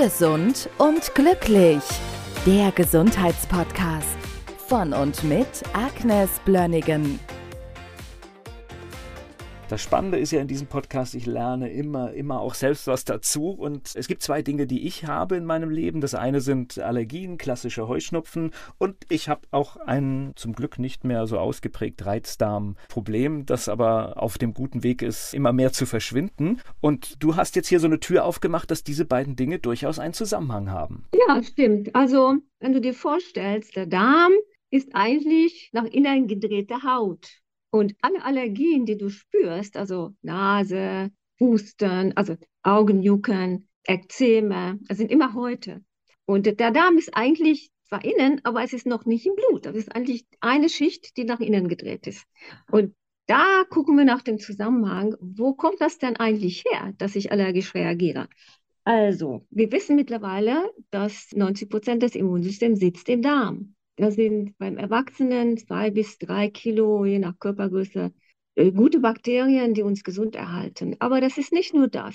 Gesund und glücklich. Der Gesundheitspodcast von und mit Agnes Blönigen. Das Spannende ist ja in diesem Podcast, ich lerne immer, immer auch selbst was dazu. Und es gibt zwei Dinge, die ich habe in meinem Leben. Das eine sind Allergien, klassische Heuschnupfen. Und ich habe auch ein zum Glück nicht mehr so ausgeprägt Reizdarmproblem, das aber auf dem guten Weg ist, immer mehr zu verschwinden. Und du hast jetzt hier so eine Tür aufgemacht, dass diese beiden Dinge durchaus einen Zusammenhang haben. Ja, stimmt. Also, wenn du dir vorstellst, der Darm ist eigentlich nach innen gedrehte Haut. Und alle Allergien, die du spürst, also Nase, Husten, also Augenjucken, Ekzeme, das sind immer heute. Und der Darm ist eigentlich zwar innen, aber es ist noch nicht im Blut. Das ist eigentlich eine Schicht, die nach innen gedreht ist. Und da gucken wir nach dem Zusammenhang, wo kommt das denn eigentlich her, dass ich allergisch reagiere? Also, wir wissen mittlerweile, dass 90 Prozent des Immunsystems sitzt im Darm. Da sind beim Erwachsenen zwei bis drei Kilo, je nach Körpergröße, äh, gute Bakterien, die uns gesund erhalten. Aber das ist nicht nur das.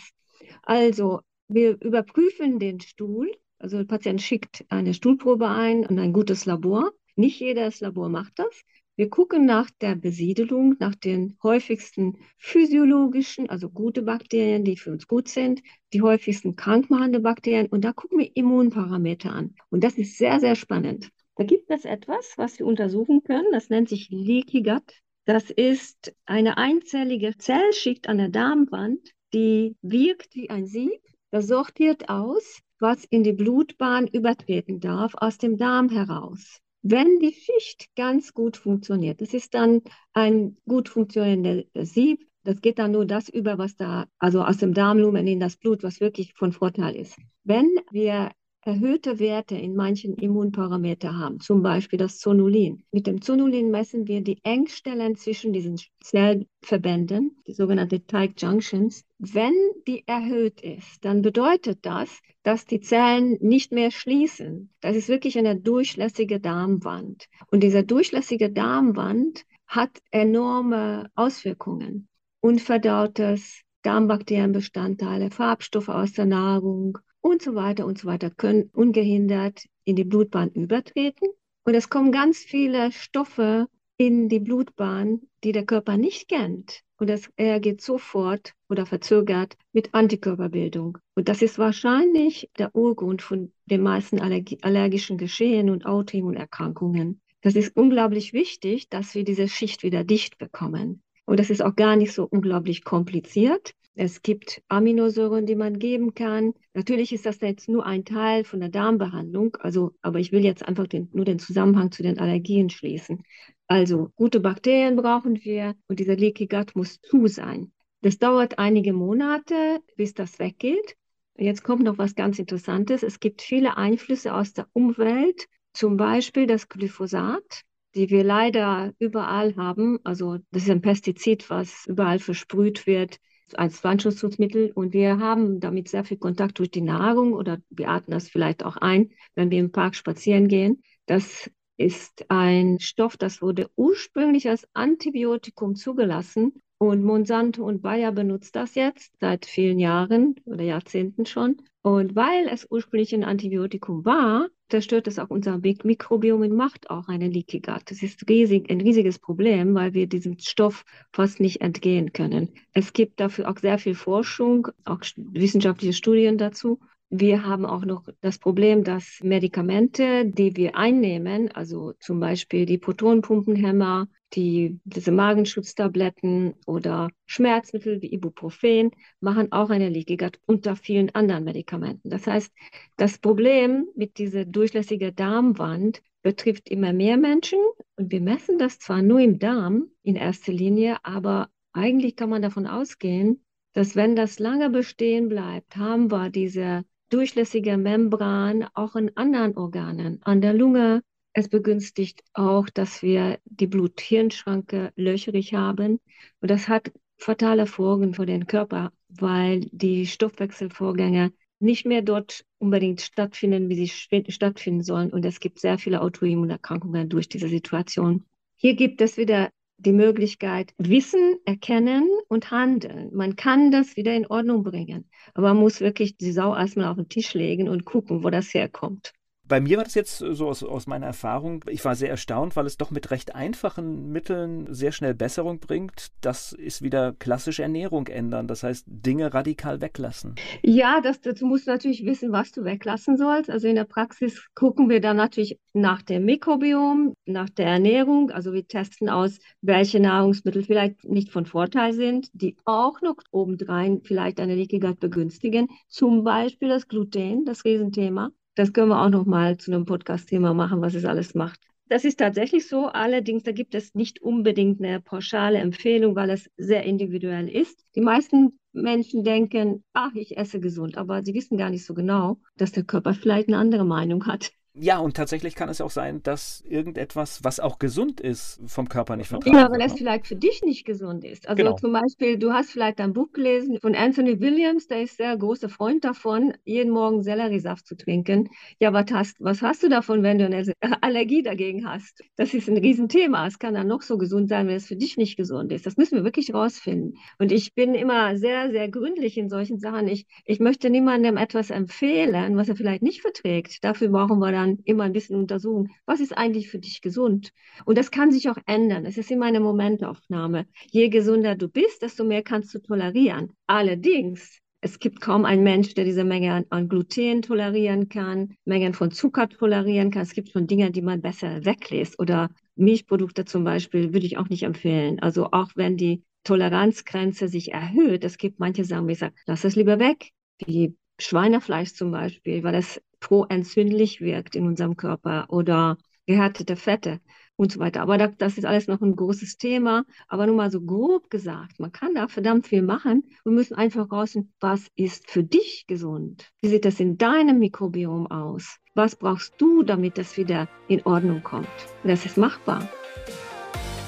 Also, wir überprüfen den Stuhl. Also, der Patient schickt eine Stuhlprobe ein an ein gutes Labor. Nicht jedes Labor macht das. Wir gucken nach der Besiedelung, nach den häufigsten physiologischen, also gute Bakterien, die für uns gut sind, die häufigsten krankmachende Bakterien und da gucken wir Immunparameter an. Und das ist sehr, sehr spannend. Da gibt es etwas, was wir untersuchen können, das nennt sich Leaky Gut. Das ist eine einzellige Zellschicht an der Darmwand, die wirkt wie ein Sieb. Das sortiert aus, was in die Blutbahn übertreten darf, aus dem Darm heraus. Wenn die Schicht ganz gut funktioniert, das ist dann ein gut funktionierender Sieb, das geht dann nur das über, was da, also aus dem Darmlumen in das Blut, was wirklich von Vorteil ist. Wenn wir erhöhte Werte in manchen Immunparameter haben, zum Beispiel das Zonulin. Mit dem Zonulin messen wir die Engstellen zwischen diesen Zellverbänden, die sogenannten Tight Junctions. Wenn die erhöht ist, dann bedeutet das, dass die Zellen nicht mehr schließen. Das ist wirklich eine durchlässige Darmwand. Und diese durchlässige Darmwand hat enorme Auswirkungen. Unverdautes Darmbakterienbestandteile, Farbstoffe aus der Nahrung, und so weiter und so weiter können ungehindert in die Blutbahn übertreten. Und es kommen ganz viele Stoffe in die Blutbahn, die der Körper nicht kennt. Und das reagiert sofort oder verzögert mit Antikörperbildung. Und das ist wahrscheinlich der Urgrund von den meisten Allerg allergischen Geschehen und Autoimmunerkrankungen. Das ist unglaublich wichtig, dass wir diese Schicht wieder dicht bekommen. Und das ist auch gar nicht so unglaublich kompliziert. Es gibt Aminosäuren, die man geben kann. Natürlich ist das jetzt nur ein Teil von der Darmbehandlung, also, aber ich will jetzt einfach den, nur den Zusammenhang zu den Allergien schließen. Also gute Bakterien brauchen wir und dieser Leaky Gut muss zu sein. Das dauert einige Monate, bis das weggeht. Jetzt kommt noch was ganz Interessantes. Es gibt viele Einflüsse aus der Umwelt, zum Beispiel das Glyphosat, die wir leider überall haben. Also das ist ein Pestizid, was überall versprüht wird als Pflanzenschutzmittel und wir haben damit sehr viel Kontakt durch die Nahrung oder wir atmen das vielleicht auch ein, wenn wir im Park spazieren gehen. Das ist ein Stoff, das wurde ursprünglich als Antibiotikum zugelassen und Monsanto und Bayer benutzt das jetzt seit vielen Jahren oder Jahrzehnten schon. Und weil es ursprünglich ein Antibiotikum war, zerstört es auch unser Mikrobiom und macht auch eine Leaky Gut. Das ist riesig, ein riesiges Problem, weil wir diesem Stoff fast nicht entgehen können. Es gibt dafür auch sehr viel Forschung, auch wissenschaftliche Studien dazu. Wir haben auch noch das Problem, dass Medikamente, die wir einnehmen, also zum Beispiel die Protonenpumpenhämmer, die, diese Magenschutztabletten oder Schmerzmittel wie Ibuprofen machen auch eine Leaky Gut unter vielen anderen Medikamenten. Das heißt, das Problem mit dieser durchlässigen Darmwand betrifft immer mehr Menschen und wir messen das zwar nur im Darm in erster Linie, aber eigentlich kann man davon ausgehen, dass wenn das lange bestehen bleibt, haben wir diese durchlässige Membran auch in anderen Organen, an der Lunge. Es begünstigt auch, dass wir die Blut-Hirn-Schranke löcherig haben. Und das hat fatale Folgen für den Körper, weil die Stoffwechselvorgänge nicht mehr dort unbedingt stattfinden, wie sie stattfinden sollen. Und es gibt sehr viele Autoimmunerkrankungen durch diese Situation. Hier gibt es wieder die Möglichkeit, Wissen erkennen und handeln. Man kann das wieder in Ordnung bringen. Aber man muss wirklich die Sau erstmal auf den Tisch legen und gucken, wo das herkommt. Bei mir war das jetzt so aus, aus, meiner Erfahrung, ich war sehr erstaunt, weil es doch mit recht einfachen Mitteln sehr schnell Besserung bringt. Das ist wieder klassische Ernährung ändern, das heißt Dinge radikal weglassen. Ja, das, dazu musst du natürlich wissen, was du weglassen sollst. Also in der Praxis gucken wir dann natürlich nach dem Mikrobiom, nach der Ernährung. Also wir testen aus, welche Nahrungsmittel vielleicht nicht von Vorteil sind, die auch noch obendrein vielleicht eine Leaky Gut begünstigen. Zum Beispiel das Gluten, das Riesenthema. Das können wir auch noch mal zu einem Podcast-Thema machen, was es alles macht. Das ist tatsächlich so. Allerdings, da gibt es nicht unbedingt eine pauschale Empfehlung, weil es sehr individuell ist. Die meisten Menschen denken, ach, ich esse gesund, aber sie wissen gar nicht so genau, dass der Körper vielleicht eine andere Meinung hat. Ja, und tatsächlich kann es auch sein, dass irgendetwas, was auch gesund ist, vom Körper nicht vertragen Ja, weil es vielleicht für dich nicht gesund ist. Also genau. zum Beispiel, du hast vielleicht ein Buch gelesen von Anthony Williams, der ist sehr großer Freund davon, jeden Morgen Selleriesaft zu trinken. Ja, was hast, was hast du davon, wenn du eine Allergie dagegen hast? Das ist ein Riesenthema. Es kann dann noch so gesund sein, wenn es für dich nicht gesund ist. Das müssen wir wirklich rausfinden. Und ich bin immer sehr, sehr gründlich in solchen Sachen. Ich, ich möchte niemandem etwas empfehlen, was er vielleicht nicht verträgt. Dafür brauchen wir dann dann immer ein bisschen untersuchen, was ist eigentlich für dich gesund? Und das kann sich auch ändern. Es ist immer eine Momentaufnahme. Je gesünder du bist, desto mehr kannst du tolerieren. Allerdings es gibt kaum einen Mensch, der diese Menge an, Gluten tolerieren kann, Mengen von Zucker tolerieren kann. Es gibt schon Dinge, die man besser weglässt. Oder Milchprodukte zum Beispiel würde ich auch nicht empfehlen. Also auch wenn die Toleranzgrenze sich erhöht, es gibt manche Sachen, wie gesagt, lass das lieber weg. Wie Schweinefleisch zum Beispiel, weil das proentzündlich wirkt in unserem Körper oder gehärtete Fette und so weiter. Aber das ist alles noch ein großes Thema. Aber nur mal so grob gesagt, man kann da verdammt viel machen. Wir müssen einfach rausfinden, was ist für dich gesund? Wie sieht das in deinem Mikrobiom aus? Was brauchst du, damit das wieder in Ordnung kommt? Das ist machbar.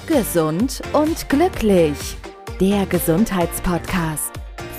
Gesund und glücklich. Der Gesundheitspodcast